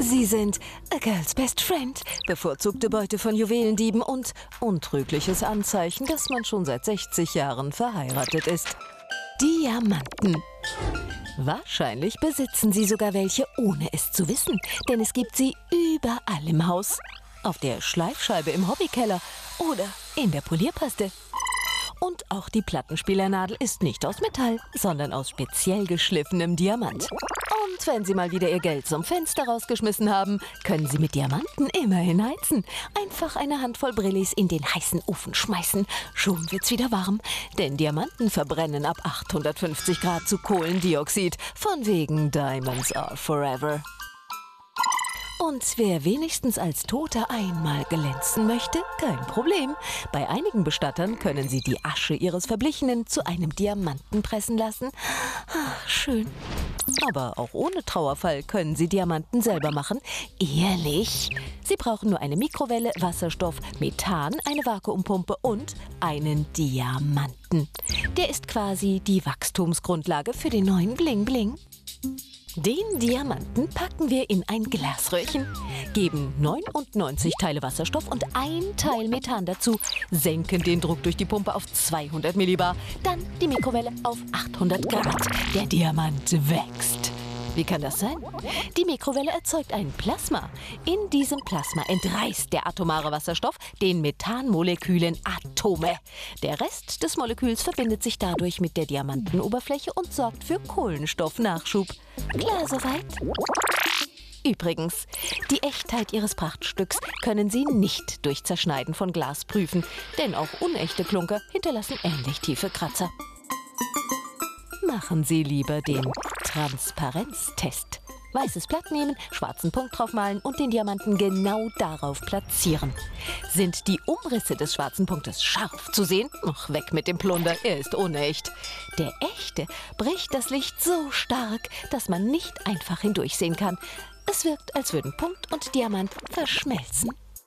Sie sind a girl's best friend, bevorzugte Beute von Juwelendieben und untrügliches Anzeichen, dass man schon seit 60 Jahren verheiratet ist. Diamanten. Wahrscheinlich besitzen Sie sogar welche, ohne es zu wissen, denn es gibt sie überall im Haus. Auf der Schleifscheibe im Hobbykeller oder in der Polierpaste. Und auch die Plattenspielernadel ist nicht aus Metall, sondern aus speziell geschliffenem Diamant. Und wenn Sie mal wieder Ihr Geld zum Fenster rausgeschmissen haben, können Sie mit Diamanten immerhin heizen. Einfach eine Handvoll Brillis in den heißen Ofen schmeißen. Schon wird's wieder warm. Denn Diamanten verbrennen ab 850 Grad zu Kohlendioxid. Von wegen Diamonds are forever. Und wer wenigstens als Toter einmal glänzen möchte, kein Problem. Bei einigen Bestattern können sie die Asche ihres Verblichenen zu einem Diamanten pressen lassen. Ach, schön. Aber auch ohne Trauerfall können Sie Diamanten selber machen. Ehrlich. Sie brauchen nur eine Mikrowelle, Wasserstoff, Methan, eine Vakuumpumpe und einen Diamanten. Der ist quasi die Wachstumsgrundlage für den neuen Bling Bling. Den Diamanten packen wir in ein Glasröhrchen, geben 99 Teile Wasserstoff und ein Teil Methan dazu, senken den Druck durch die Pumpe auf 200 Millibar, dann die Mikrowelle auf 800 Grad. Der Diamant wächst. Wie kann das sein? Die Mikrowelle erzeugt ein Plasma. In diesem Plasma entreißt der atomare Wasserstoff den Methanmolekülen Atome. Der Rest des Moleküls verbindet sich dadurch mit der Diamantenoberfläche und sorgt für Kohlenstoffnachschub. Klar soweit? Übrigens, die Echtheit Ihres Prachtstücks können Sie nicht durch Zerschneiden von Glas prüfen, denn auch unechte Klunker hinterlassen ähnlich tiefe Kratzer. Machen Sie lieber den Transparenztest. Weißes Blatt nehmen, schwarzen Punkt draufmalen und den Diamanten genau darauf platzieren. Sind die Umrisse des schwarzen Punktes scharf zu sehen? Ach, weg mit dem Plunder, er ist unecht. Der echte bricht das Licht so stark, dass man nicht einfach hindurchsehen kann. Es wirkt, als würden Punkt und Diamant verschmelzen.